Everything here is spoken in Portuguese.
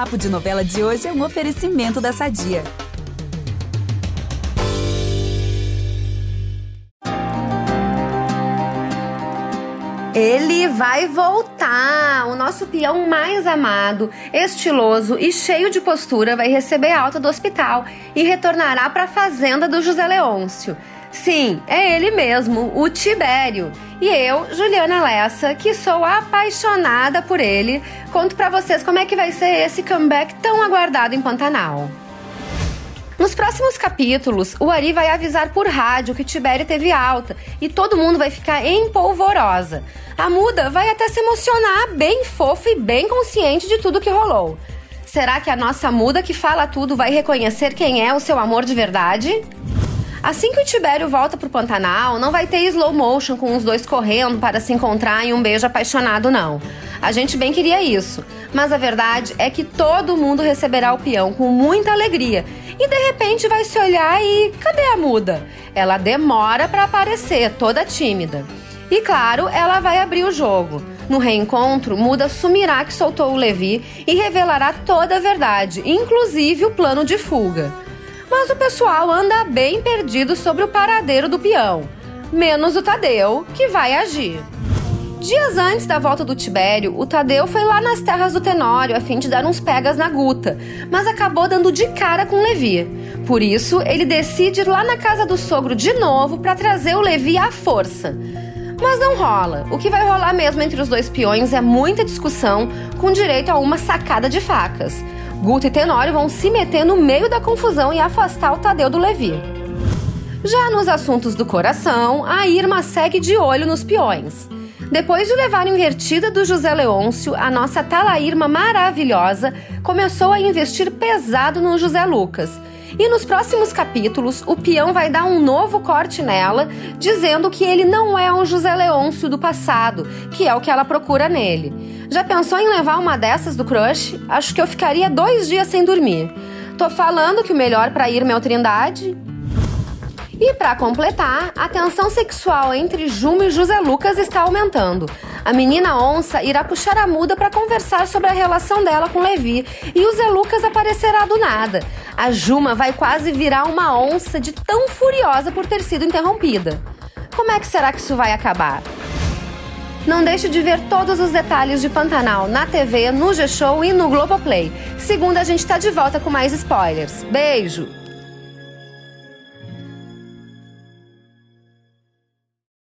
Papo de Novela de hoje é um oferecimento da Sadia. Ele vai voltar! O nosso peão mais amado, estiloso e cheio de postura vai receber alta do hospital e retornará para a fazenda do José Leôncio. Sim, é ele mesmo, o Tibério. E eu, Juliana Lessa, que sou apaixonada por ele, conto para vocês como é que vai ser esse comeback tão aguardado em Pantanal. Nos próximos capítulos, o Ari vai avisar por rádio que Tibério teve alta e todo mundo vai ficar em polvorosa. A muda vai até se emocionar, bem fofa e bem consciente de tudo que rolou. Será que a nossa muda que fala tudo vai reconhecer quem é o seu amor de verdade? Assim que o Tibério volta pro Pantanal, não vai ter slow motion com os dois correndo para se encontrar em um beijo apaixonado, não. A gente bem queria isso, mas a verdade é que todo mundo receberá o peão com muita alegria e de repente vai se olhar e cadê a muda? Ela demora para aparecer, toda tímida. E claro, ela vai abrir o jogo. No reencontro, Muda sumirá que soltou o Levi e revelará toda a verdade, inclusive o plano de fuga mas o pessoal anda bem perdido sobre o paradeiro do peão, menos o Tadeu, que vai agir. Dias antes da volta do Tibério, o Tadeu foi lá nas terras do Tenório a fim de dar uns pegas na Guta, mas acabou dando de cara com Levi. Por isso, ele decide ir lá na casa do sogro de novo para trazer o Levi à força. Mas não rola. O que vai rolar mesmo entre os dois peões é muita discussão, com direito a uma sacada de facas. Guto e Tenório vão se meter no meio da confusão e afastar o Tadeu do Levi. Já nos assuntos do coração, a Irma segue de olho nos peões. Depois de levar invertida do José Leôncio, a nossa Talairma maravilhosa começou a investir pesado no José Lucas e nos próximos capítulos, o peão vai dar um novo corte nela, dizendo que ele não é um José Leôncio do passado, que é o que ela procura nele. Já pensou em levar uma dessas do crush? Acho que eu ficaria dois dias sem dormir. Tô falando que o melhor para ir meu Trindade e para completar, a tensão sexual entre Juma e José Lucas está aumentando. A menina onça irá puxar a muda para conversar sobre a relação dela com Levi e o Zé Lucas aparecerá do nada. A Juma vai quase virar uma onça de tão furiosa por ter sido interrompida. Como é que será que isso vai acabar? Não deixe de ver todos os detalhes de Pantanal na TV, no G-Show e no Globoplay. Segunda, a gente está de volta com mais spoilers. Beijo!